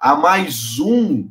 a mais um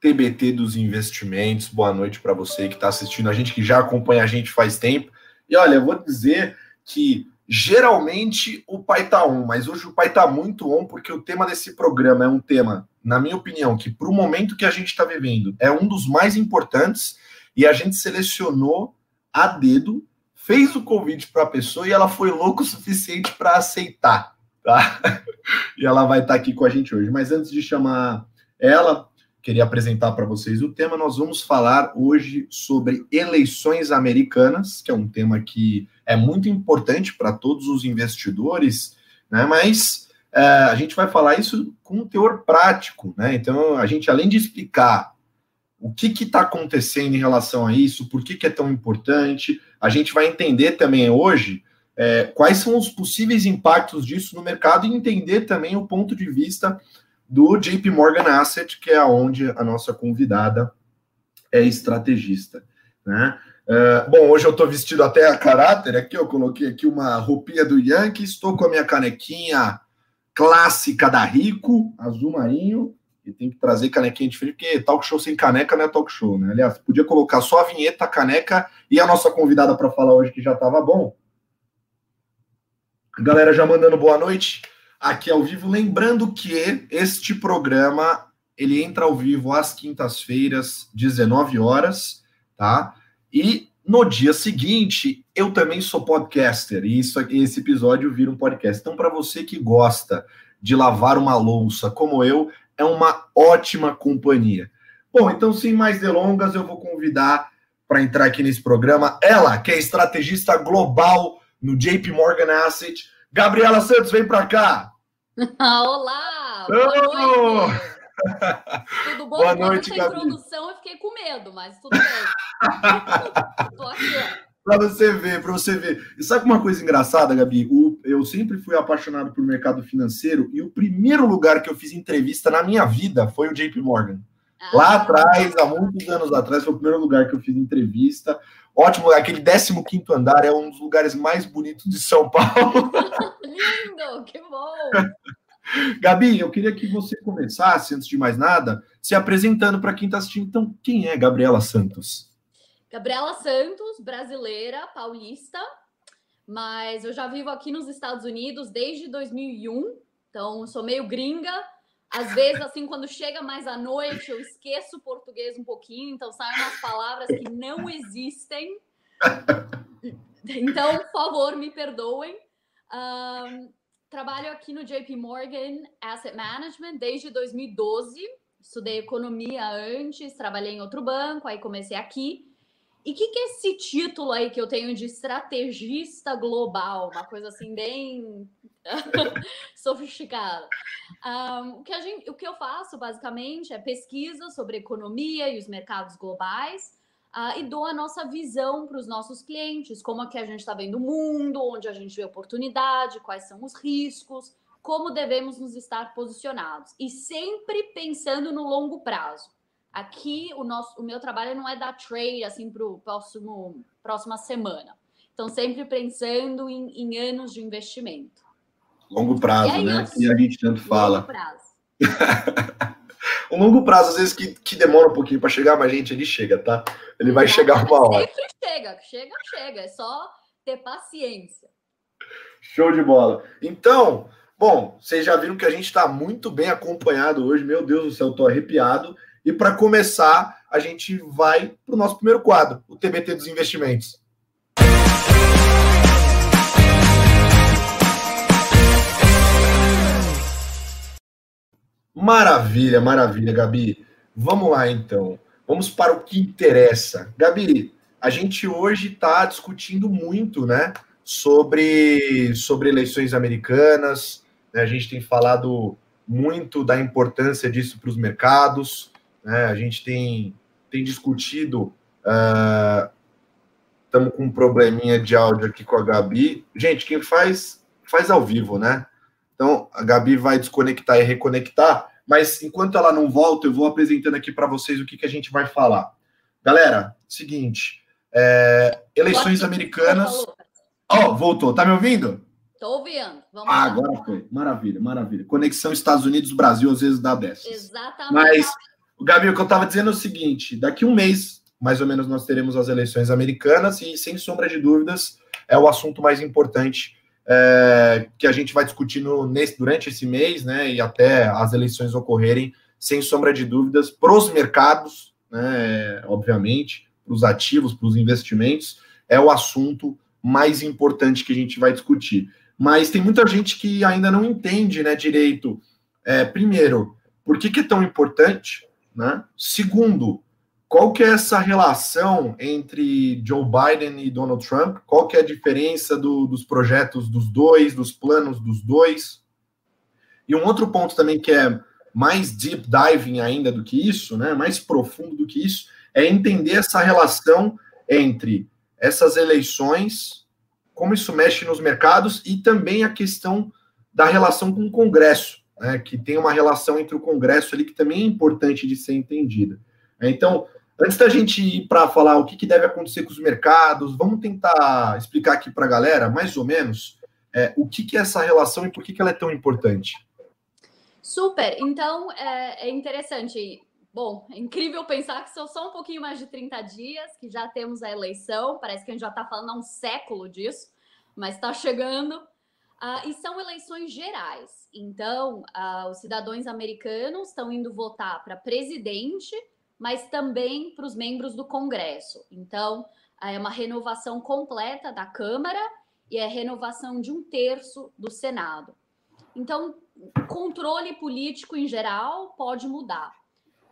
TBT dos investimentos. Boa noite para você que está assistindo a gente, que já acompanha a gente faz tempo. E olha, eu vou dizer que geralmente o pai tá on, mas hoje o pai tá muito on porque o tema desse programa é um tema, na minha opinião, que para o momento que a gente está vivendo é um dos mais importantes e a gente selecionou a dedo, fez o convite para a pessoa e ela foi louco o suficiente para aceitar, tá? e ela vai estar tá aqui com a gente hoje. Mas antes de chamar ela, queria apresentar para vocês o tema. Nós vamos falar hoje sobre eleições americanas, que é um tema que é muito importante para todos os investidores, né? Mas é, a gente vai falar isso com um teor prático, né? Então, a gente, além de explicar o que está acontecendo em relação a isso, por que, que, é tão importante, a gente vai entender também hoje é, quais são os possíveis impactos disso no mercado e entender também o ponto de vista do JP Morgan Asset, que é onde a nossa convidada é estrategista. Né? Uh, bom, hoje eu estou vestido até a caráter aqui, eu coloquei aqui uma roupinha do Yankee, estou com a minha canequinha clássica da Rico, azul marinho, e tem que trazer canequinha diferente, porque talk show sem caneca não é talk show, né? Aliás, podia colocar só a vinheta, a caneca e a nossa convidada para falar hoje, que já estava bom. Galera já mandando boa noite aqui ao vivo. Lembrando que este programa ele entra ao vivo às quintas-feiras, 19 horas, tá? E no dia seguinte, eu também sou podcaster, e isso, esse episódio vira um podcast. Então, para você que gosta de lavar uma louça como eu, é uma ótima companhia. Bom, então, sem mais delongas, eu vou convidar para entrar aqui nesse programa ela, que é estrategista global no JP Morgan Asset. Gabriela Santos, vem para cá. Olá! Boa noite! Tudo bom? Boa noite, Gabi. introdução eu fiquei com medo, mas tudo bem. Tô aqui. Para você ver, para você ver. E sabe uma coisa engraçada, Gabi? O, eu sempre fui apaixonado por mercado financeiro e o primeiro lugar que eu fiz entrevista na minha vida foi o JP Morgan. Ah, Lá atrás, há muitos anos atrás, foi o primeiro lugar que eu fiz entrevista. Ótimo, aquele 15 andar é um dos lugares mais bonitos de São Paulo. Lindo, que bom! Gabi, eu queria que você começasse, antes de mais nada, se apresentando para quem está assistindo. Então, quem é Gabriela Santos? Gabriela Santos, brasileira, paulista, mas eu já vivo aqui nos Estados Unidos desde 2001, então sou meio gringa. Às vezes, assim, quando chega mais à noite, eu esqueço o português um pouquinho, então saem umas palavras que não existem. Então, por favor, me perdoem. Um, trabalho aqui no JP Morgan Asset Management desde 2012. Estudei economia antes, trabalhei em outro banco, aí comecei aqui. E o que, que é esse título aí que eu tenho de estrategista global? Uma coisa assim, bem sofisticada. Um, o, que a gente, o que eu faço, basicamente, é pesquisa sobre economia e os mercados globais uh, e dou a nossa visão para os nossos clientes, como é que a gente está vendo o mundo, onde a gente vê oportunidade, quais são os riscos, como devemos nos estar posicionados. E sempre pensando no longo prazo. Aqui o nosso, o meu trabalho não é dar trade assim para o próximo próxima semana. Então sempre pensando em, em anos de investimento. Longo prazo, é né? Isso. Que a gente tanto fala. Longo prazo. o longo prazo, às vezes, que, que demora um pouquinho para chegar, mas, gente, ele chega, tá? Ele vai chegar uma hora. Sempre chega, chega, chega. É só ter paciência. Show de bola. Então, bom, vocês já viram que a gente está muito bem acompanhado hoje. Meu Deus do céu, tô arrepiado. E para começar, a gente vai para o nosso primeiro quadro, o TBT dos investimentos. Maravilha, maravilha, Gabi. Vamos lá, então. Vamos para o que interessa. Gabi, a gente hoje está discutindo muito, né, sobre, sobre eleições americanas. Né? A gente tem falado muito da importância disso para os mercados. Né? A gente tem, tem discutido. Estamos uh, com um probleminha de áudio aqui com a Gabi. Gente, quem faz, faz ao vivo, né? Então, a Gabi vai desconectar e reconectar, mas enquanto ela não volta, eu vou apresentando aqui para vocês o que, que a gente vai falar. Galera, seguinte, é, eleições americanas. Ó, oh, voltou, tá me ouvindo? Tô ouvindo. Vamos ah, lá. agora foi. Maravilha, maravilha. Conexão Estados Unidos-Brasil às vezes dá dessas. Exatamente. Mas, Gabi, o que eu estava dizendo é o seguinte: daqui um mês, mais ou menos, nós teremos as eleições americanas e, sem sombra de dúvidas, é o assunto mais importante é, que a gente vai discutir no, nesse, durante esse mês, né? E até as eleições ocorrerem, sem sombra de dúvidas, para os mercados, né? Obviamente, para os ativos, para os investimentos, é o assunto mais importante que a gente vai discutir. Mas tem muita gente que ainda não entende né, direito. É, primeiro, por que, que é tão importante? Né? Segundo, qual que é essa relação entre Joe Biden e Donald Trump? Qual que é a diferença do, dos projetos dos dois, dos planos dos dois? E um outro ponto também que é mais deep diving ainda do que isso, né, mais profundo do que isso, é entender essa relação entre essas eleições, como isso mexe nos mercados e também a questão da relação com o Congresso, né, que tem uma relação entre o Congresso ali que também é importante de ser entendida. Então, antes da gente ir para falar o que, que, deve acontecer com os mercados, vamos tentar explicar aqui para a galera, mais ou menos, é, o que, que é essa relação e por que, que ela é tão importante. Super. Então, é, é interessante Bom, é incrível pensar que são só um pouquinho mais de 30 dias que já temos a eleição. Parece que a gente já está falando há um século disso, mas está chegando. Uh, e são eleições gerais. Então, uh, os cidadãos americanos estão indo votar para presidente, mas também para os membros do Congresso. Então, uh, é uma renovação completa da Câmara e é renovação de um terço do Senado. Então, controle político em geral pode mudar.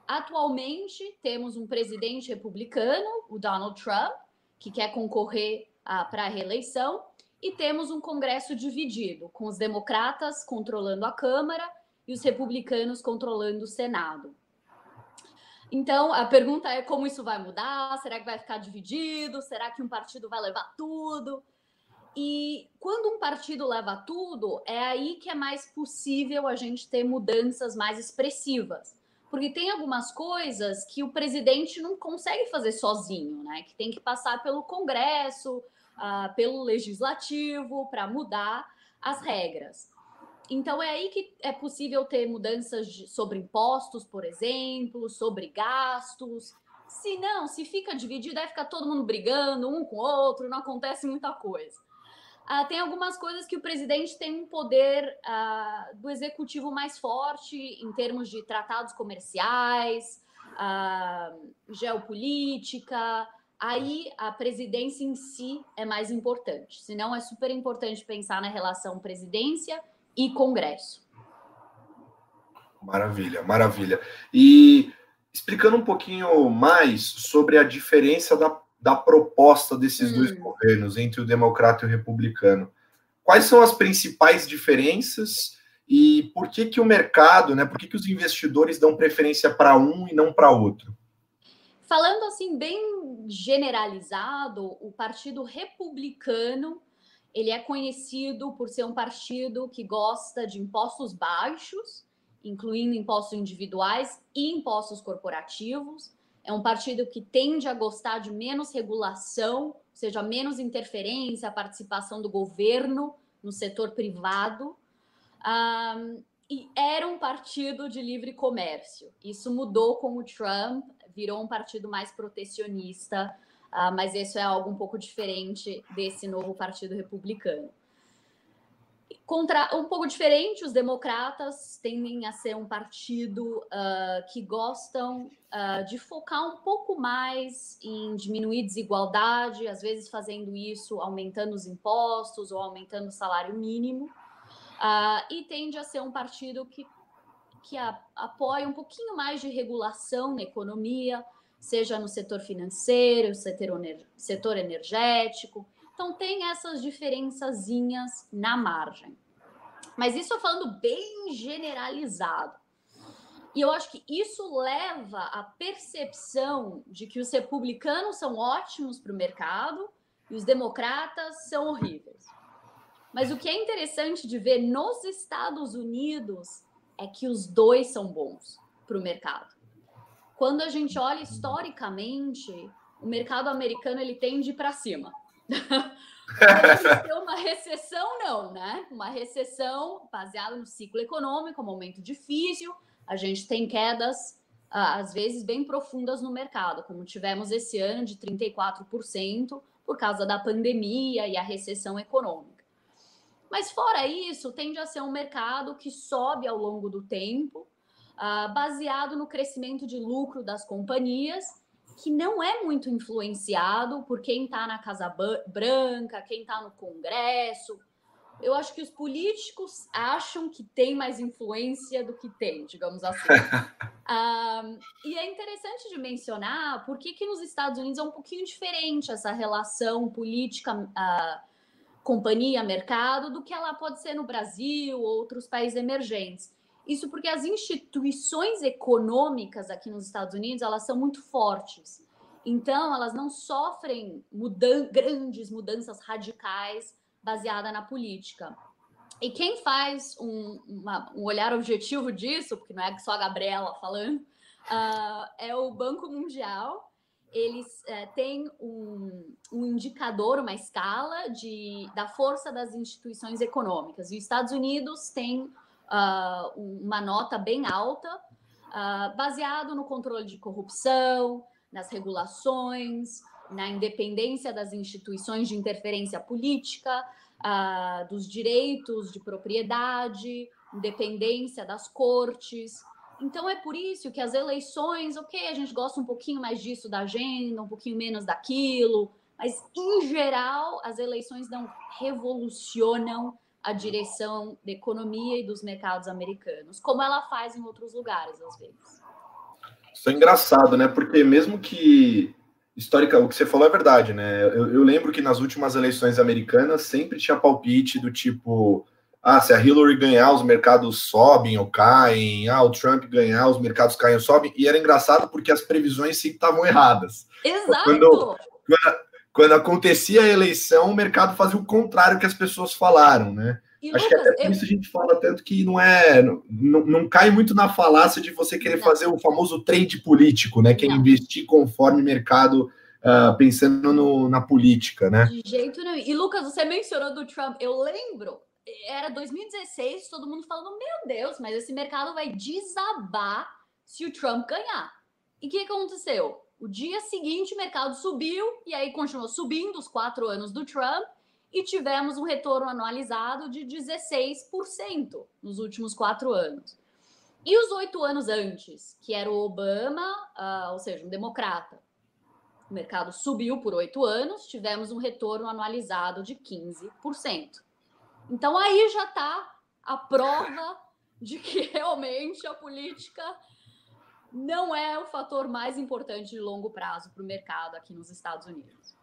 Atualmente, temos um presidente republicano, o Donald Trump, que quer concorrer para a reeleição, e temos um Congresso dividido, com os democratas controlando a Câmara e os republicanos controlando o Senado. Então, a pergunta é como isso vai mudar? Será que vai ficar dividido? Será que um partido vai levar tudo? E quando um partido leva tudo, é aí que é mais possível a gente ter mudanças mais expressivas porque tem algumas coisas que o presidente não consegue fazer sozinho, né? Que tem que passar pelo Congresso, uh, pelo Legislativo, para mudar as regras. Então é aí que é possível ter mudanças de, sobre impostos, por exemplo, sobre gastos. Se não, se fica dividido, aí fica todo mundo brigando um com o outro, não acontece muita coisa. Uh, tem algumas coisas que o presidente tem um poder uh, do executivo mais forte em termos de tratados comerciais, geopolítica. Aí a presidência em si é mais importante. Senão é super importante pensar na relação presidência e Congresso. Maravilha, maravilha. E explicando um pouquinho mais sobre a diferença da da proposta desses hum. dois governos, entre o democrata e o republicano. Quais são as principais diferenças e por que, que o mercado, né, por que, que os investidores dão preferência para um e não para outro? Falando assim, bem generalizado, o Partido Republicano ele é conhecido por ser um partido que gosta de impostos baixos, incluindo impostos individuais e impostos corporativos é um partido que tende a gostar de menos regulação, ou seja, menos interferência, participação do governo no setor privado. Um, e era um partido de livre comércio. Isso mudou com o Trump, virou um partido mais protecionista, uh, mas isso é algo um pouco diferente desse novo partido republicano. Contra, um pouco diferente, os democratas tendem a ser um partido uh, que gostam uh, de focar um pouco mais em diminuir desigualdade, às vezes fazendo isso aumentando os impostos ou aumentando o salário mínimo, uh, e tende a ser um partido que, que a, apoia um pouquinho mais de regulação na economia, seja no setor financeiro, setor, setor energético. Então, tem essas diferençazinhas na margem. Mas isso falando bem generalizado. E eu acho que isso leva à percepção de que os republicanos são ótimos para o mercado e os democratas são horríveis. Mas o que é interessante de ver nos Estados Unidos é que os dois são bons para o mercado. Quando a gente olha historicamente, o mercado americano ele tende para cima ter uma recessão, não, né? Uma recessão baseada no ciclo econômico, um momento difícil. A gente tem quedas, às vezes, bem profundas no mercado, como tivemos esse ano de 34% por causa da pandemia e a recessão econômica. Mas fora isso, tende a ser um mercado que sobe ao longo do tempo, baseado no crescimento de lucro das companhias que não é muito influenciado por quem está na Casa Branca, quem está no Congresso. Eu acho que os políticos acham que tem mais influência do que tem, digamos assim. um, e é interessante de mencionar por que, que nos Estados Unidos é um pouquinho diferente essa relação política, uh, companhia, mercado, do que ela pode ser no Brasil ou outros países emergentes. Isso porque as instituições econômicas aqui nos Estados Unidos elas são muito fortes. Então, elas não sofrem mudan grandes mudanças radicais baseadas na política. E quem faz um, uma, um, olhar objetivo disso, porque não é só a Gabriela falando, uh, é o Banco Mundial. Eles uh, têm um, um, indicador, uma escala de, da força das instituições econômicas. E os Estados Unidos têm uh, uma nota bem alta, uh, baseado no controle de corrupção, nas regulações, na independência das instituições de interferência política, uh, dos direitos de propriedade, independência das cortes. Então é por isso que as eleições, ok, a gente gosta um pouquinho mais disso da agenda, um pouquinho menos daquilo, mas em geral as eleições não revolucionam a direção da economia e dos mercados americanos, como ela faz em outros lugares, às vezes. Isso é engraçado, né? Porque mesmo que histórica, o que você falou é verdade, né? Eu, eu, lembro que nas últimas eleições americanas sempre tinha palpite do tipo: ah, se a Hillary ganhar, os mercados sobem ou caem, ah, o Trump ganhar, os mercados caem ou sobem, e era engraçado porque as previsões sempre estavam erradas. Exato! Quando, quando, acontecia a eleição, o mercado fazia o contrário que as pessoas falaram, né? E, Acho Lucas, que até por eu... isso a gente fala tanto que não é. Não, não cai muito na falácia de você querer não. fazer o famoso trade político, né? Que é investir conforme mercado, uh, pensando no, na política, né? De jeito nenhum. E Lucas, você mencionou do Trump, eu lembro, era 2016, todo mundo falando: meu Deus, mas esse mercado vai desabar se o Trump ganhar. E o que aconteceu? O dia seguinte, o mercado subiu e aí continuou subindo os quatro anos do Trump e tivemos um retorno anualizado de 16% nos últimos quatro anos. E os oito anos antes, que era o Obama, uh, ou seja, um democrata, o mercado subiu por oito anos, tivemos um retorno anualizado de 15%. Então aí já está a prova de que realmente a política não é o fator mais importante de longo prazo para o mercado aqui nos Estados Unidos.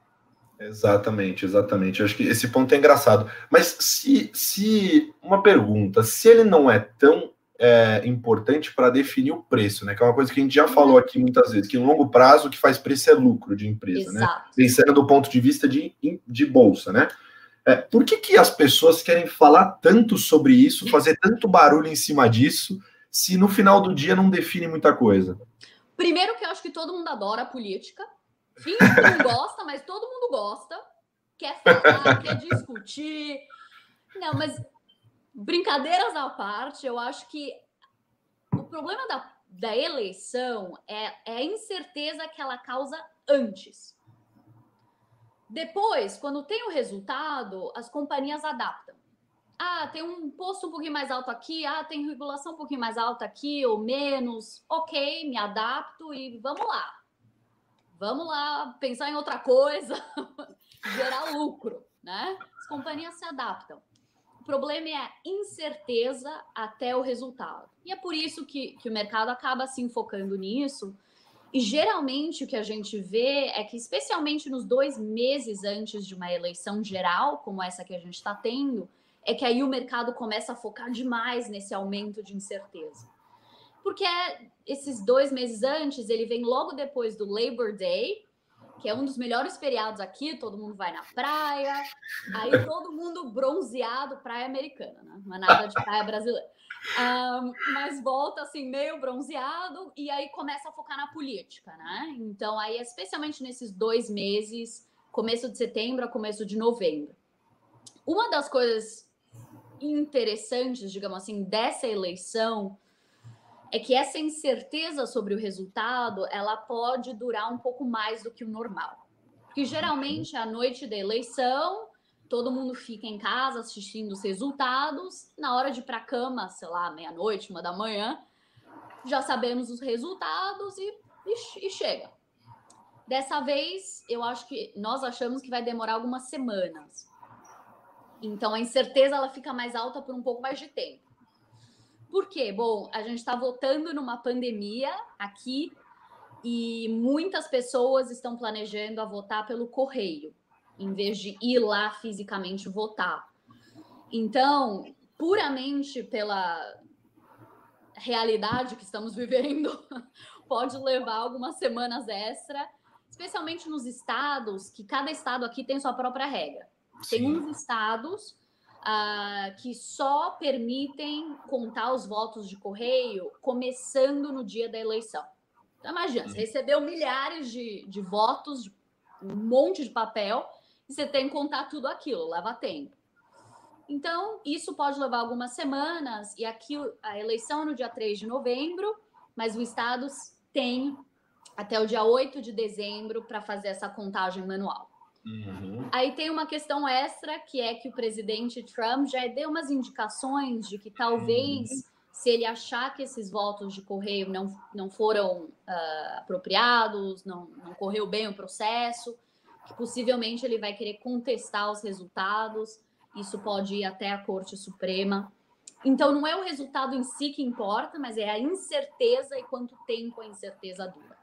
Exatamente, exatamente. Eu acho que esse ponto é engraçado. Mas se, se uma pergunta, se ele não é tão é, importante para definir o preço, né? Que é uma coisa que a gente já falou aqui muitas vezes, que em longo prazo o que faz preço é lucro de empresa, né? Exato. né? Pensando do ponto de vista de, de bolsa, né? É, por que, que as pessoas querem falar tanto sobre isso, fazer tanto barulho em cima disso? se no final do dia não define muita coisa? Primeiro que eu acho que todo mundo adora a política. Finge que não gosta, mas todo mundo gosta. Quer falar, quer discutir. Não, mas brincadeiras à parte, eu acho que o problema da, da eleição é, é a incerteza que ela causa antes. Depois, quando tem o resultado, as companhias adaptam. Ah, tem um posto um pouquinho mais alto aqui, ah, tem regulação um pouquinho mais alta aqui ou menos. Ok, me adapto e vamos lá. Vamos lá pensar em outra coisa, gerar lucro, né? As companhias se adaptam. O problema é a incerteza até o resultado. E é por isso que, que o mercado acaba se enfocando nisso. E geralmente o que a gente vê é que, especialmente nos dois meses antes de uma eleição geral, como essa que a gente está tendo, é que aí o mercado começa a focar demais nesse aumento de incerteza. Porque é, esses dois meses antes, ele vem logo depois do Labor Day, que é um dos melhores feriados aqui, todo mundo vai na praia, aí todo mundo bronzeado, praia americana, né? Não é nada de praia brasileira. Um, mas volta assim, meio bronzeado, e aí começa a focar na política, né? Então, aí, especialmente nesses dois meses, começo de setembro a começo de novembro. Uma das coisas interessantes, digamos assim, dessa eleição é que essa incerteza sobre o resultado ela pode durar um pouco mais do que o normal. Porque geralmente à noite da eleição todo mundo fica em casa assistindo os resultados. Na hora de ir para a cama, sei lá, meia-noite, uma da manhã, já sabemos os resultados e, e, e, chega. Dessa vez, eu acho que nós achamos que vai demorar algumas semanas. Então a incerteza ela fica mais alta por um pouco mais de tempo. Por quê? Bom, a gente está votando numa pandemia aqui e muitas pessoas estão planejando a votar pelo correio em vez de ir lá fisicamente votar. Então, puramente pela realidade que estamos vivendo, pode levar algumas semanas extra, especialmente nos estados, que cada estado aqui tem sua própria regra. Sim. Tem uns estados uh, que só permitem contar os votos de correio começando no dia da eleição. Então, imagina, você recebeu milhares de, de votos, um monte de papel, e você tem que contar tudo aquilo, leva tempo. Então, isso pode levar algumas semanas, e aqui a eleição é no dia 3 de novembro, mas o Estado tem até o dia 8 de dezembro para fazer essa contagem manual. Uhum. Aí tem uma questão extra, que é que o presidente Trump já deu umas indicações de que talvez, uhum. se ele achar que esses votos de correio não, não foram uh, apropriados, não, não correu bem o processo, possivelmente ele vai querer contestar os resultados, isso pode ir até a Corte Suprema. Então, não é o resultado em si que importa, mas é a incerteza e quanto tempo a incerteza dura.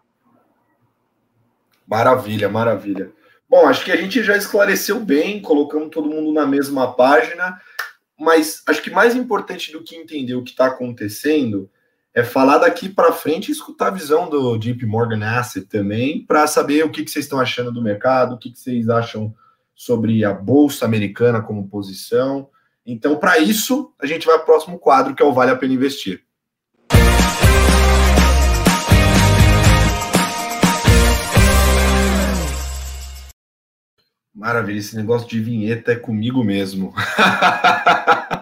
Maravilha, maravilha. Bom, acho que a gente já esclareceu bem, colocamos todo mundo na mesma página, mas acho que mais importante do que entender o que está acontecendo é falar daqui para frente e escutar a visão do JP Morgan Asset também, para saber o que, que, vocês estão achando do mercado, o que, que vocês acham sobre a Bolsa Americana como posição. Então, para isso, a gente vai para o próximo quadro, que é o Vale a Pena Investir. Maravilha, esse negócio de vinheta é comigo mesmo.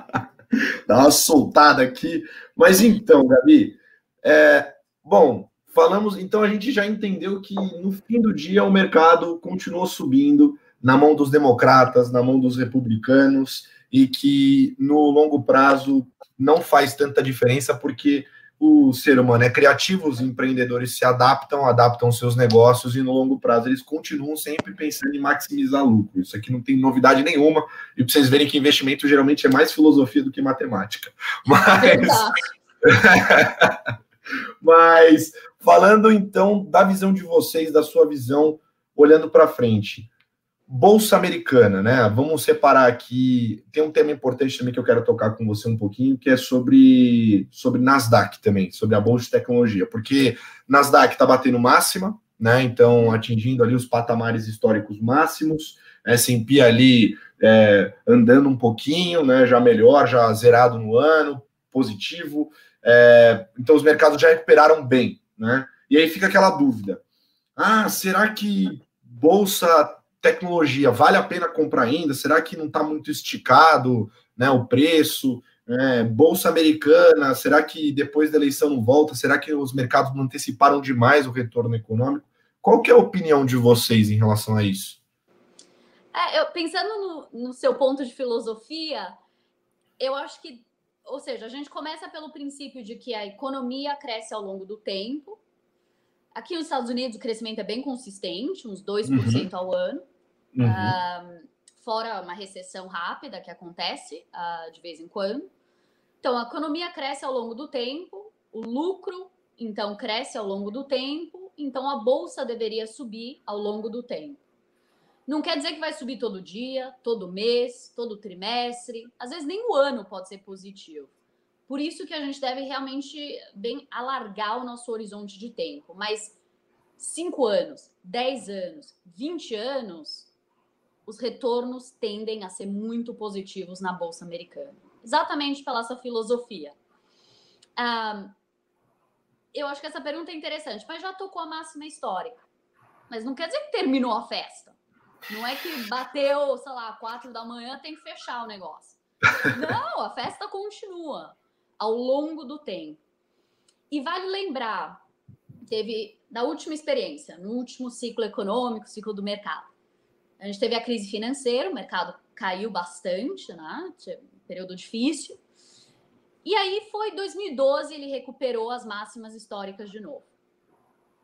Dá uma soltada aqui. Mas então, Gabi, é, bom, falamos, então a gente já entendeu que no fim do dia o mercado continuou subindo na mão dos democratas, na mão dos republicanos, e que no longo prazo não faz tanta diferença porque o ser humano é criativo, os empreendedores se adaptam, adaptam seus negócios e no longo prazo eles continuam sempre pensando em maximizar lucro. Isso aqui não tem novidade nenhuma, e para vocês verem que investimento geralmente é mais filosofia do que matemática. Mas. Mas falando então da visão de vocês, da sua visão, olhando para frente. Bolsa Americana, né? Vamos separar aqui. Tem um tema importante também que eu quero tocar com você um pouquinho, que é sobre, sobre Nasdaq também, sobre a Bolsa de Tecnologia, porque Nasdaq está batendo máxima, né? Então, atingindo ali os patamares históricos máximos, S&P ali é, andando um pouquinho, né? Já melhor, já zerado no ano, positivo. É, então, os mercados já recuperaram bem, né? E aí fica aquela dúvida: ah, será que Bolsa tecnologia, vale a pena comprar ainda? Será que não está muito esticado né, o preço? É, Bolsa americana, será que depois da eleição não volta? Será que os mercados não anteciparam demais o retorno econômico? Qual que é a opinião de vocês em relação a isso? É, eu, pensando no, no seu ponto de filosofia, eu acho que, ou seja, a gente começa pelo princípio de que a economia cresce ao longo do tempo. Aqui nos Estados Unidos o crescimento é bem consistente, uns 2% uhum. ao ano. Uhum. Uh, fora uma recessão rápida que acontece uh, de vez em quando. Então, a economia cresce ao longo do tempo, o lucro, então, cresce ao longo do tempo, então a bolsa deveria subir ao longo do tempo. Não quer dizer que vai subir todo dia, todo mês, todo trimestre, às vezes nem o ano pode ser positivo. Por isso que a gente deve realmente bem alargar o nosso horizonte de tempo. Mas 5 anos, 10 anos, 20 anos, os retornos tendem a ser muito positivos na Bolsa Americana. Exatamente pela essa filosofia. Eu acho que essa pergunta é interessante, mas já tocou a máxima histórica. Mas não quer dizer que terminou a festa. Não é que bateu, sei lá, quatro da manhã, tem que fechar o negócio. Não, a festa continua ao longo do tempo. E vale lembrar, teve da última experiência, no último ciclo econômico, ciclo do mercado. A gente teve a crise financeira, o mercado caiu bastante, né? Período difícil. E aí foi 2012, ele recuperou as máximas históricas de novo.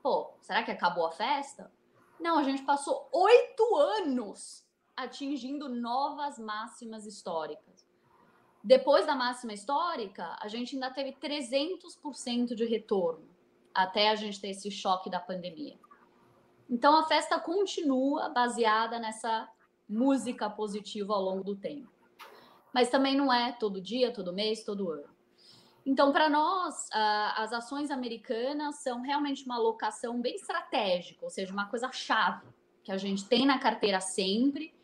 Pô, será que acabou a festa? Não, a gente passou oito anos atingindo novas máximas históricas. Depois da máxima histórica, a gente ainda teve 300% de retorno até a gente ter esse choque da pandemia. Então a festa continua baseada nessa música positiva ao longo do tempo. Mas também não é todo dia, todo mês, todo ano. Então, para nós, as ações americanas são realmente uma alocação bem estratégica, ou seja, uma coisa chave que a gente tem na carteira sempre.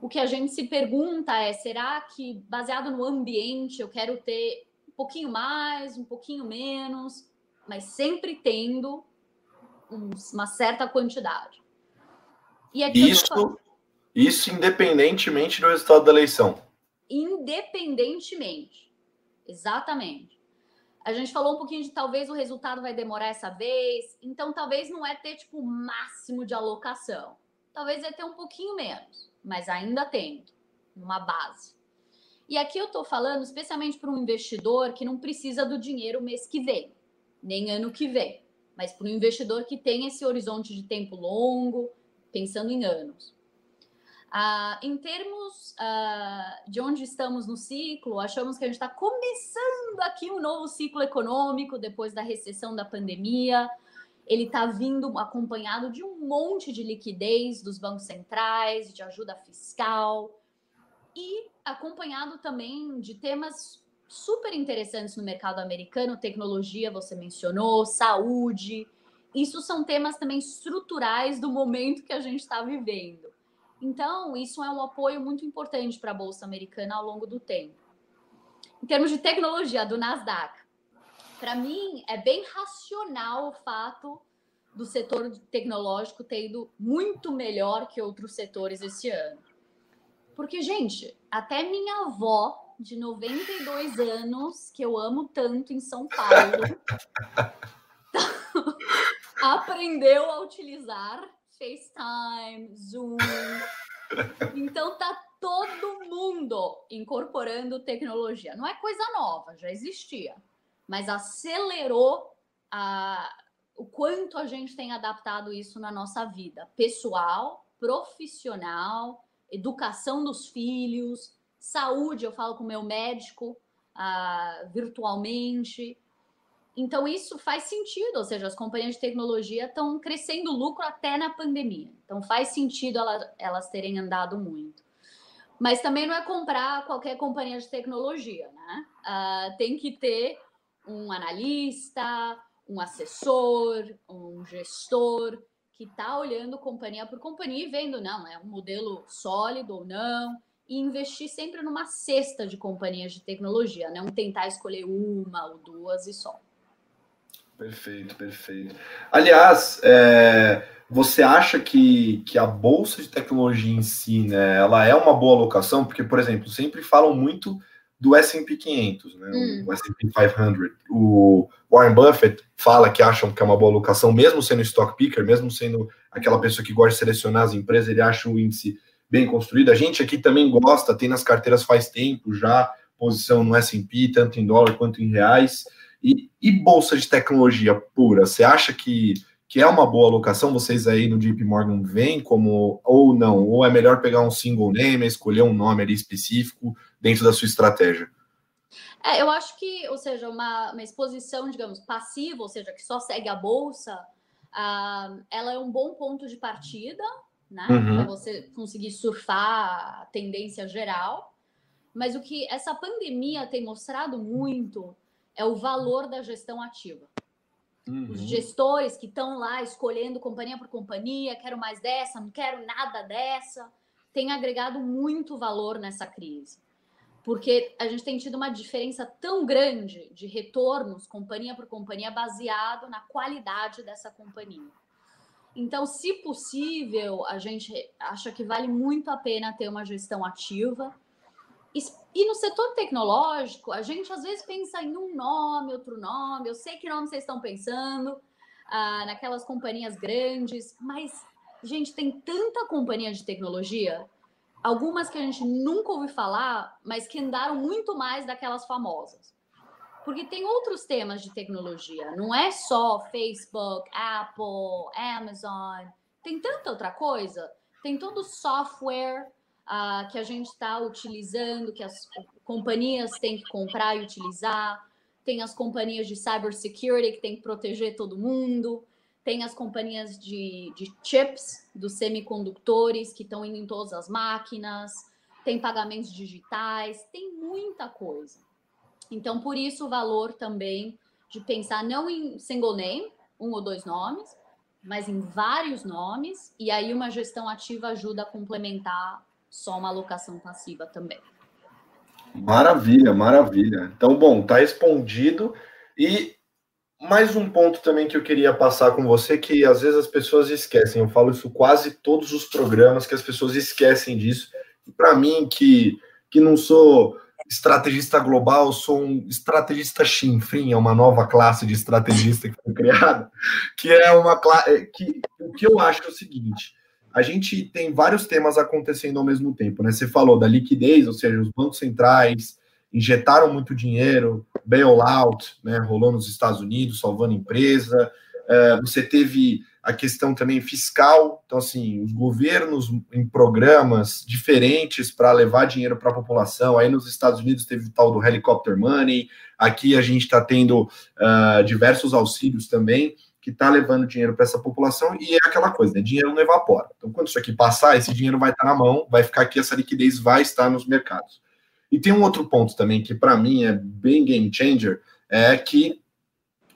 O que a gente se pergunta é: será que, baseado no ambiente, eu quero ter um pouquinho mais, um pouquinho menos, mas sempre tendo uma certa quantidade? E isso, isso independentemente do resultado da eleição. Independentemente. Exatamente. A gente falou um pouquinho de talvez o resultado vai demorar essa vez, então talvez não é ter tipo o máximo de alocação. Talvez é ter um pouquinho menos, mas ainda tendo uma base. E aqui eu estou falando especialmente para um investidor que não precisa do dinheiro mês que vem, nem ano que vem, mas para um investidor que tem esse horizonte de tempo longo, pensando em anos. Ah, em termos ah, de onde estamos no ciclo, achamos que a gente está começando aqui um novo ciclo econômico depois da recessão da pandemia. Ele está vindo acompanhado de um monte de liquidez dos bancos centrais, de ajuda fiscal e acompanhado também de temas super interessantes no mercado americano, tecnologia, você mencionou, saúde. Isso são temas também estruturais do momento que a gente está vivendo. Então, isso é um apoio muito importante para a Bolsa Americana ao longo do tempo. Em termos de tecnologia do Nasdaq, para mim é bem racional o fato do setor tecnológico ter ido muito melhor que outros setores esse ano. Porque, gente, até minha avó, de 92 anos, que eu amo tanto em São Paulo, aprendeu a utilizar FaceTime, Zoom. Então tá todo mundo incorporando tecnologia. Não é coisa nova, já existia, mas acelerou a, o quanto a gente tem adaptado isso na nossa vida pessoal, profissional, educação dos filhos, saúde. Eu falo com meu médico uh, virtualmente. Então, isso faz sentido, ou seja, as companhias de tecnologia estão crescendo lucro até na pandemia. Então, faz sentido elas, elas terem andado muito. Mas também não é comprar qualquer companhia de tecnologia, né? Uh, tem que ter um analista, um assessor, um gestor que está olhando companhia por companhia e vendo, não, é um modelo sólido ou não, e investir sempre numa cesta de companhias de tecnologia, não tentar escolher uma ou duas e só. Perfeito, perfeito. Aliás, é, você acha que, que a bolsa de tecnologia em si, né, ela é uma boa alocação? Porque, por exemplo, sempre falam muito do S&P 500, né, hum. o S&P 500. O Warren Buffett fala que acham que é uma boa alocação, mesmo sendo stock picker, mesmo sendo aquela pessoa que gosta de selecionar as empresas, ele acha o índice bem construído. A gente aqui também gosta, tem nas carteiras faz tempo já, posição no S&P, tanto em dólar quanto em reais. E, e bolsa de tecnologia pura, você acha que, que é uma boa alocação? Vocês aí no JP Morgan veem como, ou não? Ou é melhor pegar um single name, escolher um nome ali específico dentro da sua estratégia? É, eu acho que, ou seja, uma, uma exposição, digamos, passiva, ou seja, que só segue a bolsa, uh, ela é um bom ponto de partida, né? Uhum. Para você conseguir surfar a tendência geral. Mas o que essa pandemia tem mostrado muito é o valor da gestão ativa. Uhum. Os gestores que estão lá escolhendo companhia por companhia, quero mais dessa, não quero nada dessa, tem agregado muito valor nessa crise. Porque a gente tem tido uma diferença tão grande de retornos, companhia por companhia, baseado na qualidade dessa companhia. Então, se possível, a gente acha que vale muito a pena ter uma gestão ativa. E no setor tecnológico, a gente às vezes pensa em um nome, outro nome. Eu sei que nome vocês estão pensando, ah, naquelas companhias grandes, mas, gente, tem tanta companhia de tecnologia, algumas que a gente nunca ouviu falar, mas que andaram muito mais daquelas famosas. Porque tem outros temas de tecnologia, não é só Facebook, Apple, Amazon, tem tanta outra coisa. Tem todo o software uh, que a gente está utilizando, que as companhias têm que comprar e utilizar. Tem as companhias de cybersecurity que tem que proteger todo mundo. Tem as companhias de, de chips, dos semicondutores, que estão indo em todas as máquinas. Tem pagamentos digitais, tem muita coisa. Então, por isso, o valor também de pensar não em single name, um ou dois nomes, mas em vários nomes, e aí uma gestão ativa ajuda a complementar só uma alocação passiva também. Maravilha, maravilha. Então, bom, tá respondido. E mais um ponto também que eu queria passar com você, que às vezes as pessoas esquecem, eu falo isso quase todos os programas, que as pessoas esquecem disso. Para mim, que, que não sou estrategista global, sou um estrategista chinfrim, é uma nova classe de estrategista que foi criada, que é uma. É, que, o que eu acho é o seguinte: a gente tem vários temas acontecendo ao mesmo tempo, né? Você falou da liquidez, ou seja, os bancos centrais injetaram muito dinheiro, bailout, né? Rolou nos Estados Unidos, salvando empresa. Uh, você teve a questão também fiscal, então assim, os governos em programas diferentes para levar dinheiro para a população. Aí nos Estados Unidos teve o tal do helicopter money, aqui a gente está tendo uh, diversos auxílios também que está levando dinheiro para essa população e é aquela coisa, né? Dinheiro não evapora. Então, quando isso aqui passar, esse dinheiro vai estar tá na mão, vai ficar aqui, essa liquidez vai estar nos mercados. E tem um outro ponto também que para mim é bem game changer, é que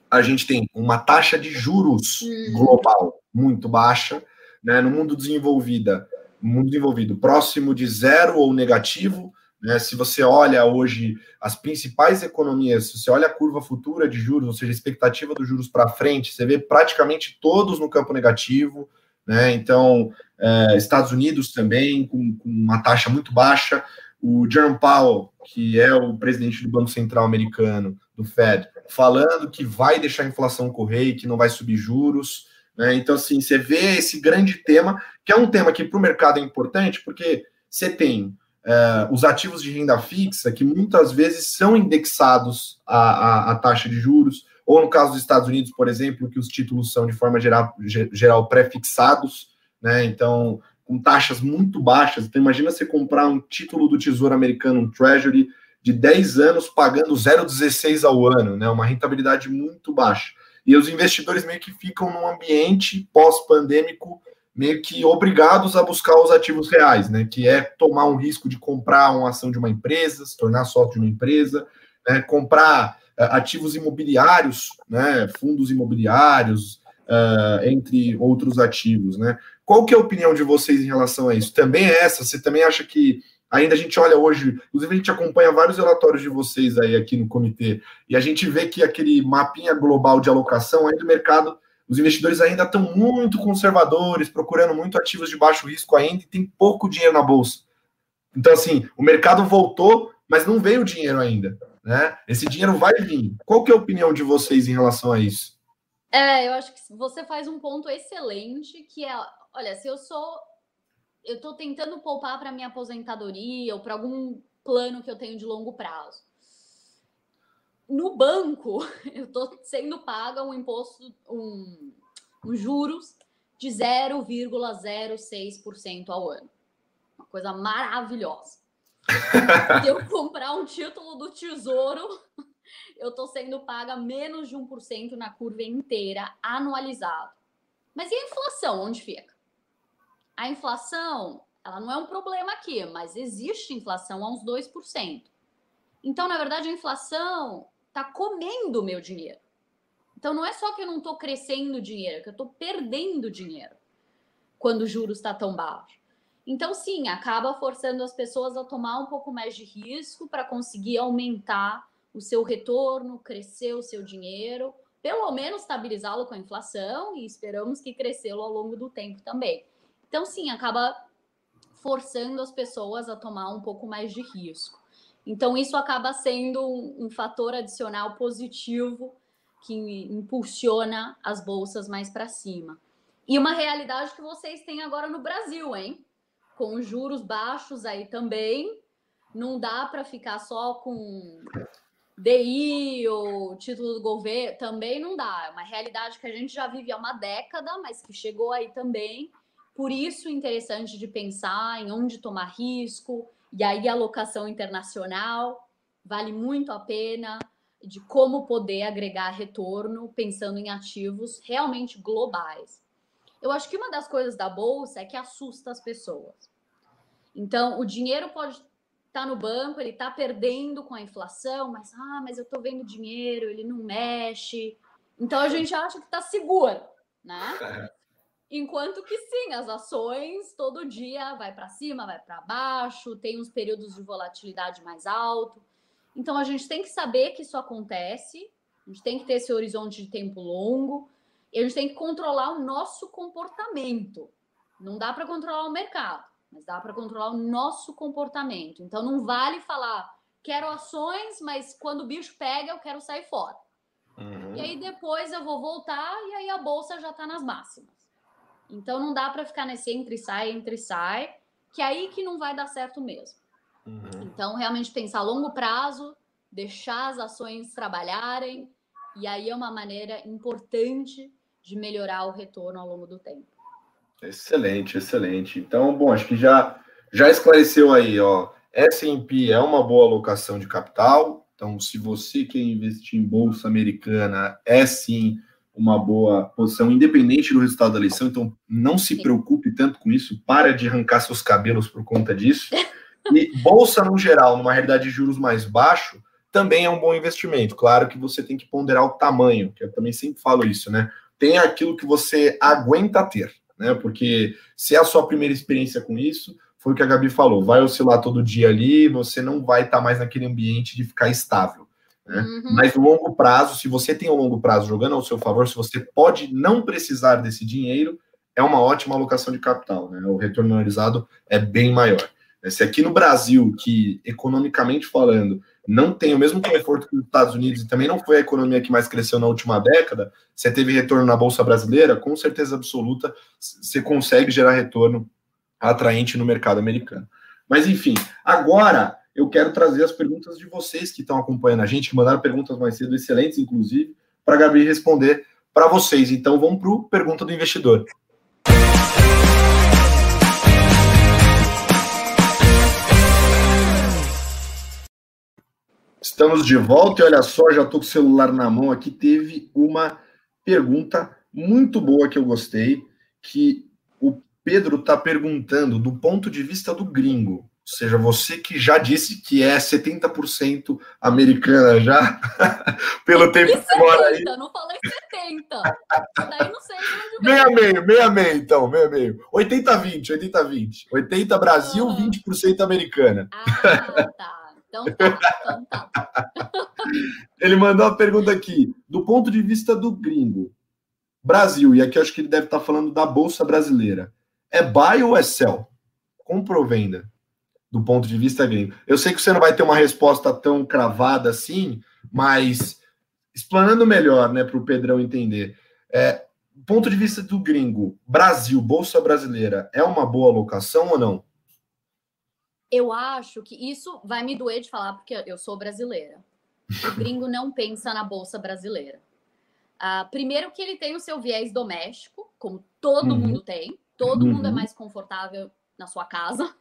a gente tem uma taxa de juros global muito baixa, né? No mundo desenvolvida, mundo desenvolvido próximo de zero ou negativo, né? Se você olha hoje as principais economias, se você olha a curva futura de juros, ou seja, a expectativa dos juros para frente, você vê praticamente todos no campo negativo. Né? Então, é, Estados Unidos também, com, com, uma taxa muito baixa. O Jerome Powell, que é o presidente do Banco Central americano, do Fed, falando que vai deixar a inflação correr e que não vai subir juros. Né? Então, assim, você vê esse grande tema, que é um tema que para o mercado é importante, porque você tem uh, os ativos de renda fixa, que muitas vezes são indexados à, à, à, taxa de juros, ou no caso dos Estados Unidos, por exemplo, que os títulos são de forma geral, geral pré-fixados, né? Então, com taxas muito baixas. Então, imagina você comprar um título do Tesouro Americano, um Treasury, de 10 anos pagando 0,16 ao ano, né? Uma rentabilidade muito baixa. E os investidores meio que ficam num ambiente pós-pandêmico meio que obrigados a buscar os ativos reais, né? Que é tomar um risco de comprar uma ação de uma empresa, se tornar sócio de uma empresa, né? comprar uh, ativos imobiliários, né? Fundos imobiliários, uh, entre outros ativos, né? Qual que é a opinião de vocês em relação a isso? Também é essa? Você também acha que ainda a gente olha hoje, inclusive a gente acompanha vários relatórios de vocês aí aqui no comitê, e a gente vê que aquele mapinha global de alocação ainda o mercado os investidores ainda estão muito conservadores, procurando muito ativos de baixo risco ainda e tem pouco dinheiro na bolsa. Então, assim, o mercado voltou, mas não veio o dinheiro ainda. Né? Esse dinheiro vai vir. Qual que é a opinião de vocês em relação a isso? É, eu acho que você faz um ponto excelente, que é, olha, se eu sou, eu estou tentando poupar para minha aposentadoria ou para algum plano que eu tenho de longo prazo no banco, eu estou sendo paga um imposto, um, um juros de 0,06% ao ano. Uma coisa maravilhosa. Se eu comprar um título do Tesouro, eu estou sendo paga menos de 1% na curva inteira, anualizado. Mas e a inflação, onde fica? A inflação, ela não é um problema aqui, mas existe inflação a uns 2%. Então, na verdade, a inflação está comendo o meu dinheiro. Então não é só que eu não estou crescendo dinheiro, é que eu estou perdendo dinheiro quando o juros está tão baixo. Então, sim, acaba forçando as pessoas a tomar um pouco mais de risco para conseguir aumentar o seu retorno, crescer o seu dinheiro, pelo menos estabilizá-lo com a inflação e esperamos que crescê-lo ao longo do tempo também. Então, sim, acaba forçando as pessoas a tomar um pouco mais de risco. Então, isso acaba sendo um, um fator adicional positivo que impulsiona as bolsas mais para cima. E uma realidade que vocês têm agora no Brasil, hein? Com juros baixos aí também, não dá para ficar só com DI ou título do governo, também não dá. É uma realidade que a gente já vive há uma década, mas que chegou aí também. Por isso, interessante de pensar em onde tomar risco, e aí a alocação internacional vale muito a pena de como poder agregar retorno pensando em ativos realmente globais. Eu acho que uma das coisas da bolsa é que assusta as pessoas. Então, o dinheiro pode estar tá no banco, ele está perdendo com a inflação, mas ah, mas eu estou vendo dinheiro, ele não mexe. Então a gente acha que está seguro, né? Enquanto que sim, as ações todo dia vai para cima, vai para baixo, tem uns períodos de volatilidade mais alto. Então a gente tem que saber que isso acontece, a gente tem que ter esse horizonte de tempo longo, e a gente tem que controlar o nosso comportamento. Não dá para controlar o mercado, mas dá para controlar o nosso comportamento. Então não vale falar, quero ações, mas quando o bicho pega, eu quero sair fora. Uhum. E aí depois eu vou voltar e aí a bolsa já está nas máximas. Então não dá para ficar nesse entre sai, entre sai, que é aí que não vai dar certo mesmo. Uhum. Então, realmente pensar a longo prazo, deixar as ações trabalharem, e aí é uma maneira importante de melhorar o retorno ao longo do tempo. Excelente, excelente. Então, bom, acho que já já esclareceu aí, ó. S&P é uma boa alocação de capital. Então, se você quer investir em bolsa americana, é sim uma boa posição, independente do resultado da eleição. Então, não se preocupe tanto com isso. Para de arrancar seus cabelos por conta disso. E bolsa, no geral, numa realidade de juros mais baixo, também é um bom investimento. Claro que você tem que ponderar o tamanho, que eu também sempre falo isso, né? Tem aquilo que você aguenta ter, né? Porque se é a sua primeira experiência com isso, foi o que a Gabi falou, vai oscilar todo dia ali, você não vai estar mais naquele ambiente de ficar estável. Né? Uhum. Mas no longo prazo, se você tem o um longo prazo jogando ao seu favor, se você pode não precisar desse dinheiro, é uma ótima alocação de capital. Né? O retorno analisado é bem maior. Se aqui no Brasil, que economicamente falando, não tem o mesmo conforto que os Estados Unidos e também não foi a economia que mais cresceu na última década, você teve retorno na Bolsa Brasileira, com certeza absoluta, você consegue gerar retorno atraente no mercado americano. Mas enfim, agora eu quero trazer as perguntas de vocês que estão acompanhando a gente, que mandaram perguntas mais cedo, excelentes, inclusive, para a Gabi responder para vocês. Então, vamos para o Pergunta do Investidor. Estamos de volta e olha só, já estou com o celular na mão aqui. Teve uma pergunta muito boa que eu gostei, que o Pedro está perguntando do ponto de vista do gringo. Ou seja, você que já disse que é 70% americana já, pelo tempo que mora aí. Não falei 70. Daí não sei onde Meia meio, meia meio, então, meia meio. 80-20, 80-20. 80 Brasil, ah. 20% americana. Ah, tá. Então tá, então tá. Ele mandou uma pergunta aqui. Do ponto de vista do gringo, Brasil, e aqui acho que ele deve estar falando da Bolsa Brasileira, é buy ou é sell? Compra ou venda? Do ponto de vista gringo. Eu sei que você não vai ter uma resposta tão cravada assim, mas explanando melhor, né, para o Pedrão entender. É, ponto de vista do gringo, Brasil, Bolsa Brasileira, é uma boa alocação ou não? Eu acho que isso vai me doer de falar, porque eu sou brasileira. O gringo não pensa na Bolsa Brasileira. Uh, primeiro que ele tem o seu viés doméstico, como todo uhum. mundo tem. Todo uhum. mundo é mais confortável na sua casa.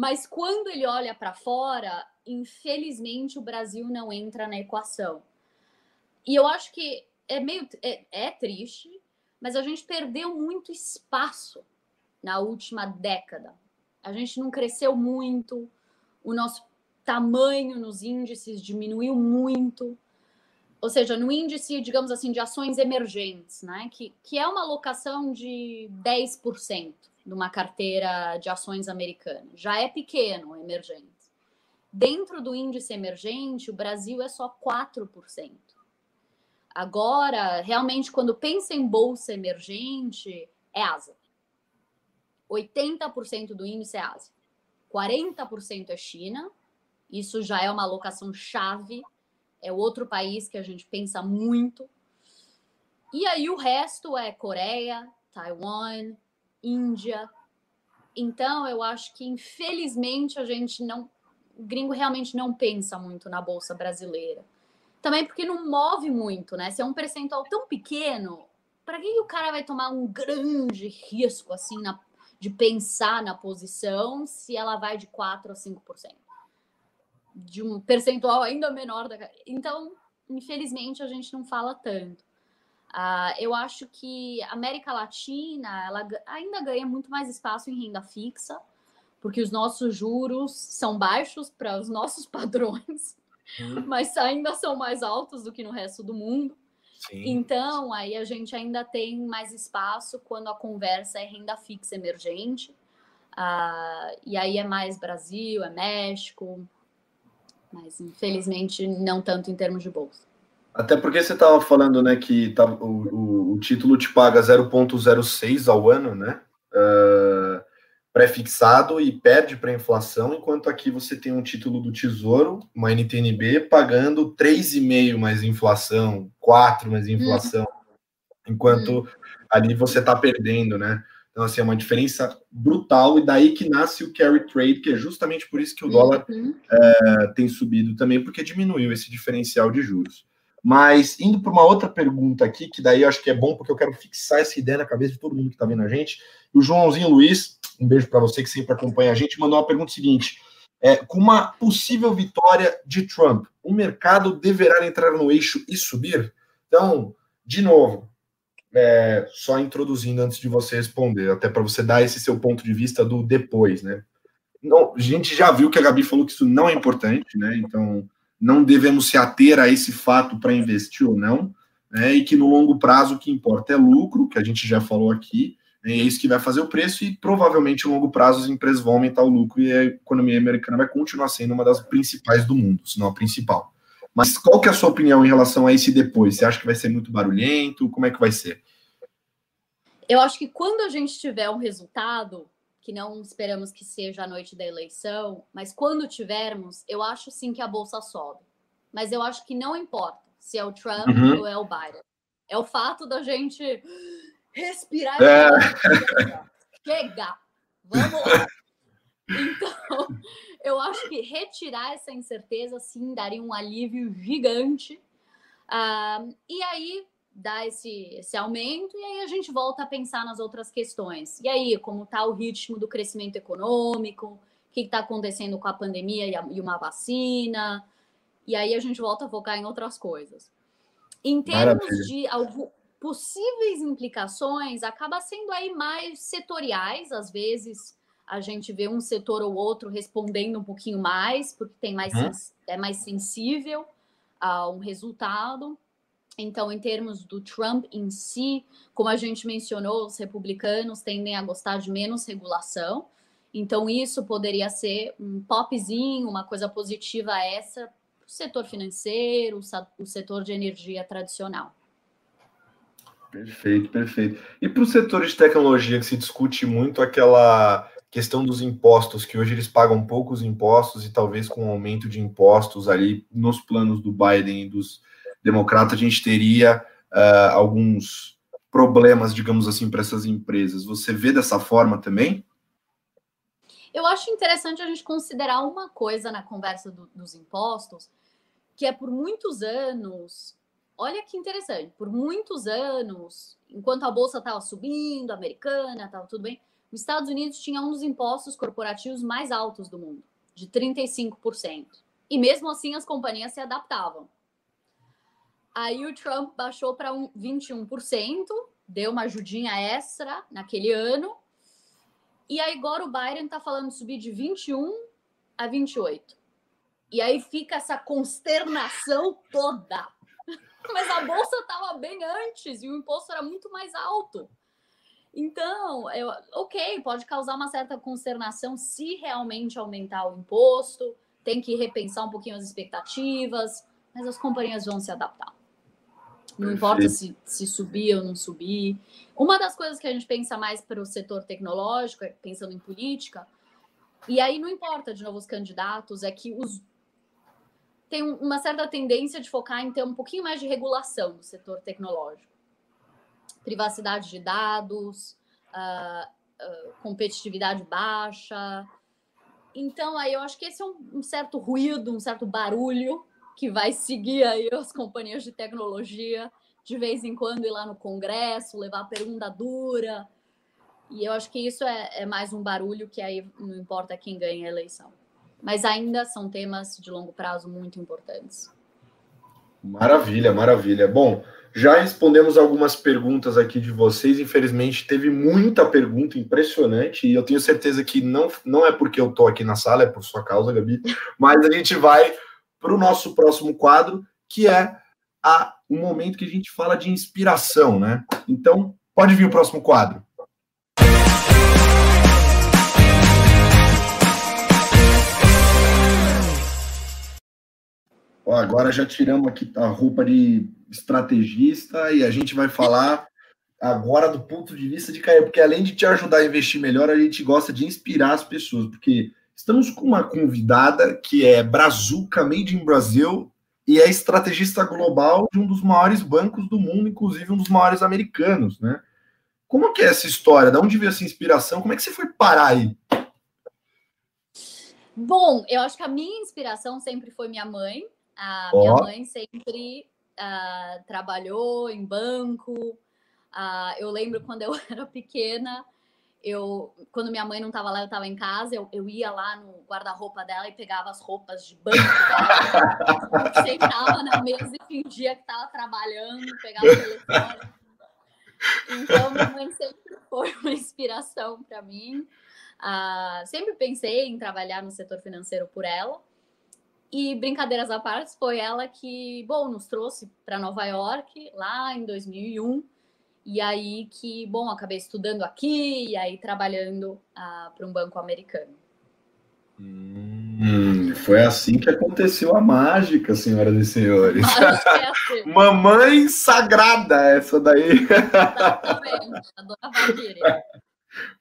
Mas quando ele olha para fora, infelizmente o Brasil não entra na equação. E eu acho que é meio é, é triste, mas a gente perdeu muito espaço na última década. A gente não cresceu muito, o nosso tamanho nos índices diminuiu muito. Ou seja, no índice, digamos assim, de ações emergentes, né? que, que é uma alocação de 10% numa carteira de ações americana. Já é pequeno, emergente. Dentro do índice emergente, o Brasil é só 4%. Agora, realmente, quando pensa em bolsa emergente, é Ásia. 80% do índice é Ásia. 40% é China. Isso já é uma alocação chave. É outro país que a gente pensa muito. E aí o resto é Coreia, Taiwan, Índia. Então, eu acho que infelizmente a gente não o gringo realmente não pensa muito na bolsa brasileira. Também porque não move muito, né? Se é um percentual tão pequeno, para que o cara vai tomar um grande risco assim na, de pensar na posição se ela vai de 4 a 5%? De um percentual ainda menor da. Então, infelizmente, a gente não fala tanto. Uh, eu acho que a América Latina ela ainda ganha muito mais espaço em renda fixa, porque os nossos juros são baixos para os nossos padrões, uhum. mas ainda são mais altos do que no resto do mundo. Sim. Então, aí a gente ainda tem mais espaço quando a conversa é renda fixa emergente. Uh, e aí é mais Brasil, é México, mas infelizmente não tanto em termos de bolsa. Até porque você estava falando, né, que tá, o, o, o, título te paga 0,06 ao ano, né? Uh, pré-fixado e perde para a inflação, enquanto aqui você tem um título do Tesouro, uma NTNB, pagando 3,5 mais inflação, 4 mais inflação, enquanto uhum. ali você está perdendo, né? Então, assim, é uma diferença brutal, e daí que nasce o carry trade, que é justamente por isso que o dólar uhum. é, tem subido também, porque diminuiu esse diferencial de juros. Mas indo para uma outra pergunta aqui, que daí eu acho que é bom, porque eu quero fixar essa ideia na cabeça de todo mundo que está vendo a gente. O Joãozinho Luiz, um beijo para você que sempre acompanha a gente, mandou uma pergunta seguinte: é, com uma possível vitória de Trump, o mercado deverá entrar no eixo e subir? Então, de novo, é, só introduzindo antes de você responder, até para você dar esse seu ponto de vista do depois, né? Não, a gente já viu que a Gabi falou que isso não é importante, né? Então não devemos se ater a esse fato para investir ou não, né, e que no longo prazo o que importa é lucro, que a gente já falou aqui, né, é isso que vai fazer o preço, e provavelmente no longo prazo as empresas vão aumentar o lucro e a economia americana vai continuar sendo uma das principais do mundo, se não a principal. Mas qual que é a sua opinião em relação a esse depois? Você acha que vai ser muito barulhento? Como é que vai ser? Eu acho que quando a gente tiver um resultado, que não esperamos que seja a noite da eleição, mas quando tivermos, eu acho sim que a bolsa sobe. Mas eu acho que não importa se é o Trump uhum. ou é o Biden. É o fato da gente respirar é. chega, vamos lá. Então, eu acho que retirar essa incerteza sim daria um alívio gigante. Uh, e aí dá esse, esse aumento e aí a gente volta a pensar nas outras questões. E aí, como está o ritmo do crescimento econômico? O que está acontecendo com a pandemia e, a, e, uma vacina? E aí a gente volta a focar em outras coisas. Em termos Maravilha. de possíveis implicações, acaba sendo aí mais setoriais, às vezes a gente vê um setor ou outro respondendo um pouquinho mais, porque tem mais, hum? é mais sensível a um resultado. Então, em termos do Trump em si, como a gente mencionou, os republicanos tendem a gostar de menos regulação. Então, isso poderia ser um popzinho, uma coisa positiva essa para o setor financeiro, o setor de energia tradicional. Perfeito, perfeito. E para o setor de tecnologia, que se discute muito aquela questão dos impostos, que hoje eles pagam poucos impostos e talvez com o aumento de impostos ali nos planos do Biden e dos democrata, a gente teria uh, alguns problemas, digamos assim, para essas empresas. Você vê dessa forma também? Eu acho interessante a gente considerar uma coisa na conversa do, dos impostos, que é por muitos anos. Olha que interessante, por muitos anos, enquanto a bolsa estava subindo, a americana, estava tudo bem, os Estados Unidos tinha um dos impostos corporativos mais altos do mundo, de 35%. E mesmo assim as companhias se adaptavam. Aí o Trump baixou para um 21%, deu uma ajudinha extra naquele ano. E aí agora o Biden está falando subir de 21 a 28. E aí fica essa consternação toda. Mas a bolsa estava bem antes e o imposto era muito mais alto. Então, eu, ok, pode causar uma certa consternação se realmente aumentar o imposto, tem que repensar um pouquinho as expectativas, mas as companhias vão se adaptar. Não importa se, se subir ou não subir. Uma das coisas que a gente pensa mais para o setor tecnológico, é pensando em política, e aí não importa, de novo, os candidatos, é que os tem uma certa tendência de focar em ter um pouquinho mais de regulação do setor tecnológico. Privacidade de dados, uh, uh, competitividade baixa. Então, aí eu acho que esse é um, um certo ruído, um certo barulho que vai seguir aí as companhias de tecnologia de vez em quando ir lá no Congresso, levar pergunta dura. E eu acho que isso é, é mais um barulho que aí não importa quem ganha a eleição mas ainda são temas de longo prazo muito importantes. Maravilha, maravilha. Bom, já respondemos algumas perguntas aqui de vocês. Infelizmente, teve muita pergunta impressionante e eu tenho certeza que não, não é porque eu estou aqui na sala, é por sua causa, Gabi. Mas a gente vai para o nosso próximo quadro, que é a, o momento que a gente fala de inspiração, né? Então, pode vir o próximo quadro. Ó, agora já tiramos aqui a roupa de estrategista e a gente vai falar agora do ponto de vista de Caio, porque além de te ajudar a investir melhor, a gente gosta de inspirar as pessoas, porque estamos com uma convidada que é Brazuca Made in Brasil e é estrategista global de um dos maiores bancos do mundo, inclusive um dos maiores americanos, né? Como que é essa história? Da onde veio essa inspiração? Como é que você foi parar aí? Bom, eu acho que a minha inspiração sempre foi minha mãe. A minha mãe sempre uh, trabalhou em banco. Uh, eu lembro quando eu era pequena, eu quando minha mãe não estava lá, eu estava em casa, eu, eu ia lá no guarda-roupa dela e pegava as roupas de banco dela, sentava na mesa e fingia que estava trabalhando, pegava o telefone. Então, minha mãe sempre foi uma inspiração para mim. Uh, sempre pensei em trabalhar no setor financeiro por ela. E brincadeiras à parte, foi ela que, bom, nos trouxe para Nova York lá em 2001. E aí que, bom, acabei estudando aqui e aí trabalhando uh, para um banco americano. Hum, foi assim que aconteceu a mágica, senhoras e senhores. É assim. Mamãe sagrada, essa daí. Exatamente, adorava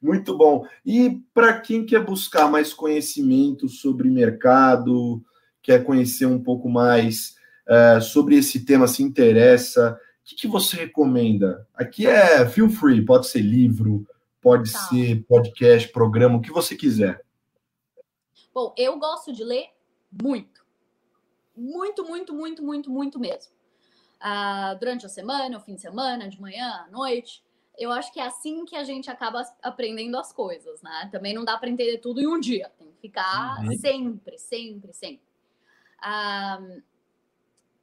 Muito bom. E para quem quer buscar mais conhecimento sobre mercado, quer conhecer um pouco mais uh, sobre esse tema, se interessa, que, que, você recomenda? Aqui é feel free, pode ser livro, pode tá. ser podcast, programa, o que você quiser. Bom, eu gosto de ler muito. Muito, muito, muito, muito, muito mesmo. Uh, durante a semana, o fim de semana, de manhã, à noite. Eu acho que é assim que a gente acaba aprendendo as coisas, né? Também não dá para entender tudo em um dia. Tem que ficar uhum. sempre, sempre, sempre. Um,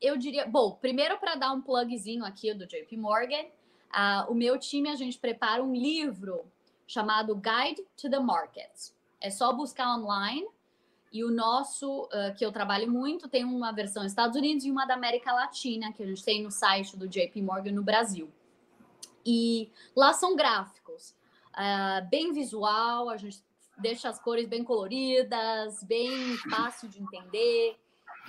eu diria, bom, primeiro para dar um plugzinho aqui do JP Morgan, uh, o meu time a gente prepara um livro chamado Guide to the Markets. É só buscar online e o nosso, uh, que eu trabalho muito, tem uma versão Estados Unidos e uma da América Latina, que a gente tem no site do JP Morgan no Brasil. E lá são gráficos, uh, bem visual, a gente deixa as cores bem coloridas, bem fácil de entender.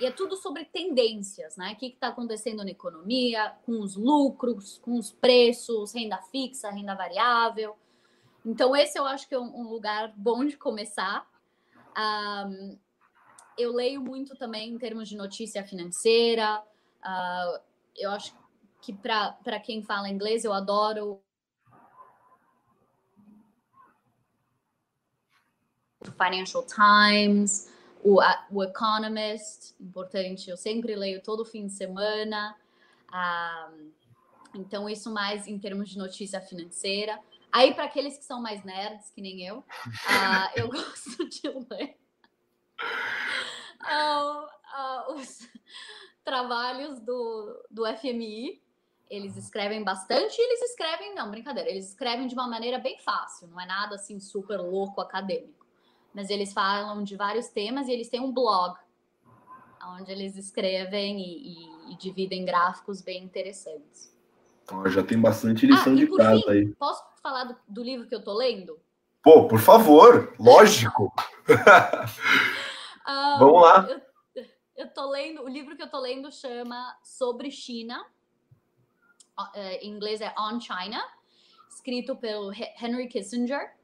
E é tudo sobre tendências, né? O que está acontecendo na economia, com os lucros, com os preços, renda fixa, renda variável. Então, esse eu acho que é um, lugar bom de começar. Um, eu leio muito também em termos de notícia financeira. Uh, eu acho que para quem fala inglês, eu adoro Financial Times o, a, o Economist, importante, eu sempre leio todo fim de semana. Ah, então, isso mais em termos de notícia financeira. Aí, para aqueles que são mais nerds, que nem eu, ah, eu gosto de ler ah, ah, os trabalhos do, do FMI. Eles escrevem bastante e eles escrevem, não, brincadeira, eles escrevem de uma maneira bem fácil, não é nada assim super louco acadêmico mas eles falam de vários temas e eles têm um blog onde eles escrevem e, e, e dividem gráficos bem interessantes. Oh, já tem bastante lição ah, de casa fim, aí. Posso falar do, do, livro que eu tô lendo? Pô, por favor, lógico. um, Vamos lá. Eu, eu tô lendo, o livro que eu tô lendo chama Sobre China. é, em inglês é On China, escrito pelo Henry Kissinger,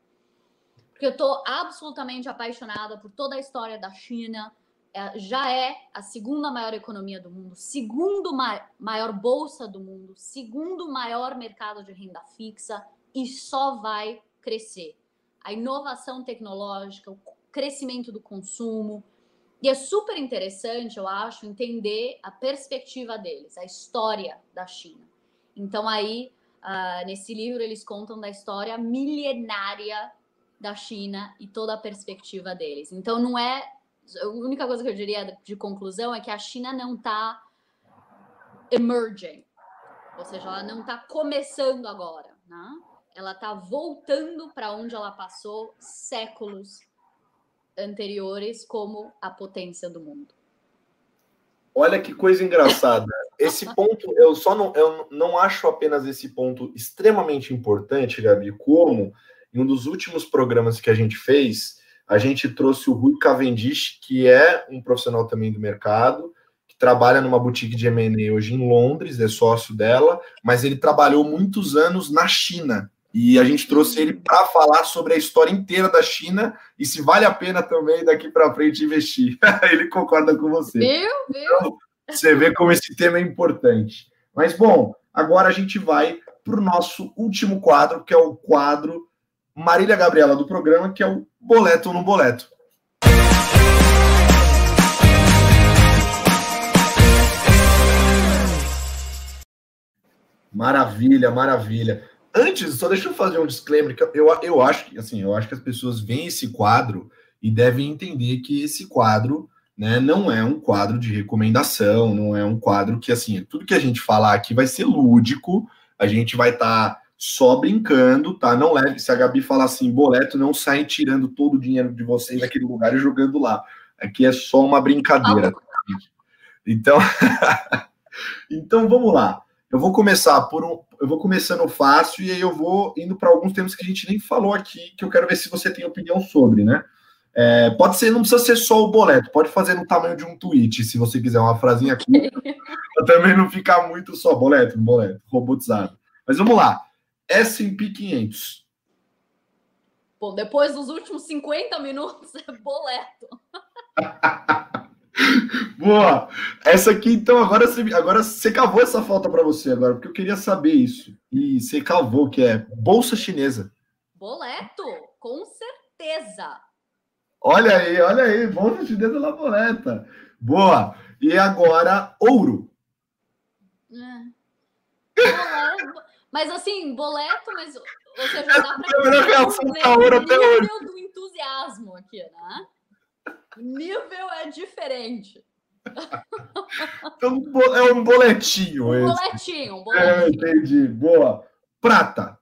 porque eu estou absolutamente apaixonada por toda a história da China. É, já é a segunda maior economia do mundo, segundo ma maior bolsa do mundo, segundo maior mercado de renda fixa e só vai crescer. A inovação tecnológica, o crescimento do consumo. E é super interessante, eu acho, entender a perspectiva deles, a história da China. Então, aí, uh, nesse livro, eles contam da história milenária da China e toda a perspectiva deles. Então, não é. A única coisa que eu diria de conclusão é que a China não está emerging, ou seja, ela não está começando agora, né? ela está voltando para onde ela passou séculos anteriores como a potência do mundo. Olha que coisa engraçada. Esse ponto, eu só não, eu não acho apenas esse ponto extremamente importante, Gabi, como em um dos últimos programas que a gente fez, a gente trouxe o Rui Cavendish, que é um profissional também do mercado, que trabalha numa boutique de M&A hoje em Londres, é sócio dela, mas ele trabalhou muitos anos na China. E a gente trouxe ele para falar sobre a história inteira da China e se vale a pena também daqui para frente investir. ele concorda com você. Viu? Viu? Então, você vê como esse tema é importante. Mas, bom, agora a gente vai para o nosso último quadro, que é o quadro Marília Gabriela do programa, que é o Boleto no Boleto. Maravilha, maravilha. Antes, só deixa eu fazer um disclaimer, que eu, eu acho que assim, eu acho que as pessoas veem esse quadro e devem entender que esse quadro né, não é um quadro de recomendação, não é um quadro que assim, tudo que a gente falar aqui vai ser lúdico, a gente vai estar tá só brincando, tá? Não leve. Se a Gabi falar assim, boleto, não saem tirando todo o dinheiro de vocês daquele lugar e jogando lá. Aqui é só uma brincadeira. Então, então vamos lá. Eu vou começar por um, eu vou começando fácil e aí eu vou indo para alguns temas que a gente nem falou aqui, que eu quero ver se você tem opinião sobre, né? É, pode ser, não precisa ser só o boleto, pode fazer no tamanho de um tweet, se você quiser uma frasinha aqui, também não ficar muito só boleto, boleto, robotizado. Mas vamos lá. S&P 500. Bom, depois dos últimos 50 minutos é boleto. Boa. Essa aqui, então, agora você, agora você cavou essa falta para você agora, porque eu queria saber isso. E você cavou, que é Bolsa Chinesa. Boleto, com certeza. Olha aí, olha aí, Bolsa Chinesa na boleta. Boa. E agora, ouro. É. Mas assim, boleto, mas ou seja, dá para ver o nível do entusiasmo aqui, né? O nível é diferente. Então, é um boletinho. Um esse. boletinho, um É, boletinho. entendi. Boa. Prata.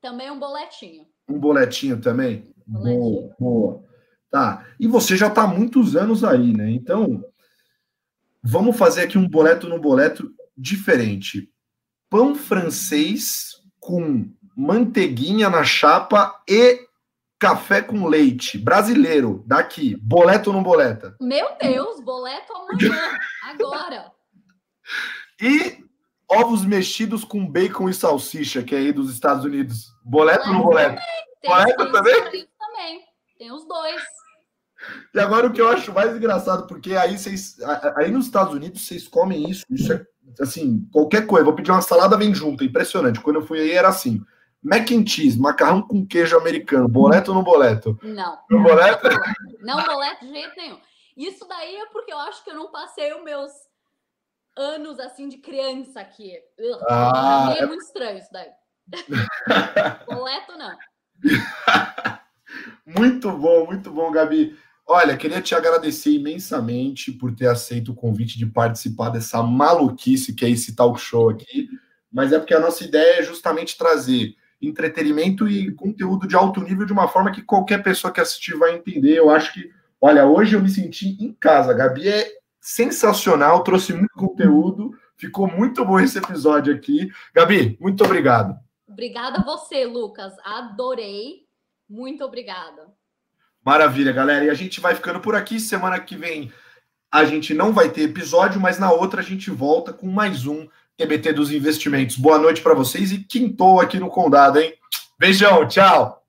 Também um boletinho. Um boletinho também? Boletinho. Boa, boa. Tá. E você já está há muitos anos aí, né? Então, vamos fazer aqui um boleto no boleto diferente pão francês com manteiguinha na chapa e café com leite brasileiro daqui. Boleto ou não boleta? Meu Deus, boleto amanhã, agora. E ovos mexidos com bacon e salsicha, que é aí dos Estados Unidos. Boleto ou não boleto? Boleto também? Tem também. Tem os dois. E agora o que eu acho mais engraçado, porque aí vocês, aí nos Estados Unidos vocês comem isso, isso é assim, qualquer coisa, vou pedir uma salada vem junto, impressionante. Quando eu fui aí era assim, mac and cheese, macarrão com queijo americano, boleto ou não boleto? Não. No boleto? Não boleto de jeito nenhum. Isso daí é porque eu acho que eu não passei os meus anos assim de criança aqui. Ugh, Ah, é muito estranho isso daí. boleto não. Muito bom, muito bom, Gabi. Olha, queria te agradecer imensamente por ter aceito o convite de participar dessa maluquice que é esse talk show aqui. Mas é porque a nossa ideia é justamente trazer entretenimento e conteúdo de alto nível de uma forma que qualquer pessoa que assistir vai entender. Eu acho que, olha, hoje eu me senti em casa. A Gabi é sensacional, trouxe muito conteúdo, ficou muito bom esse episódio aqui. Gabi, muito obrigado. Obrigada a você, Lucas. Adorei. Muito obrigada. Maravilha, galera. E a gente vai ficando por aqui. Semana que vem a gente não vai ter episódio, mas na outra a gente volta com mais um TBT dos investimentos. Boa noite para vocês e quintou aqui no Condado, hein? Beijão, tchau!